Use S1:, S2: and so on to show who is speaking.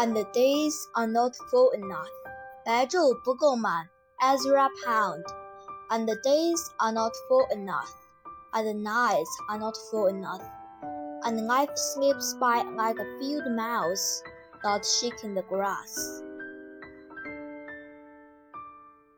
S1: and the days are not full enough. 白昼不够满，Ezra Pound. And the days are not full enough, and the nights are not full enough. And life slips by like a field mouse, not shaking the grass.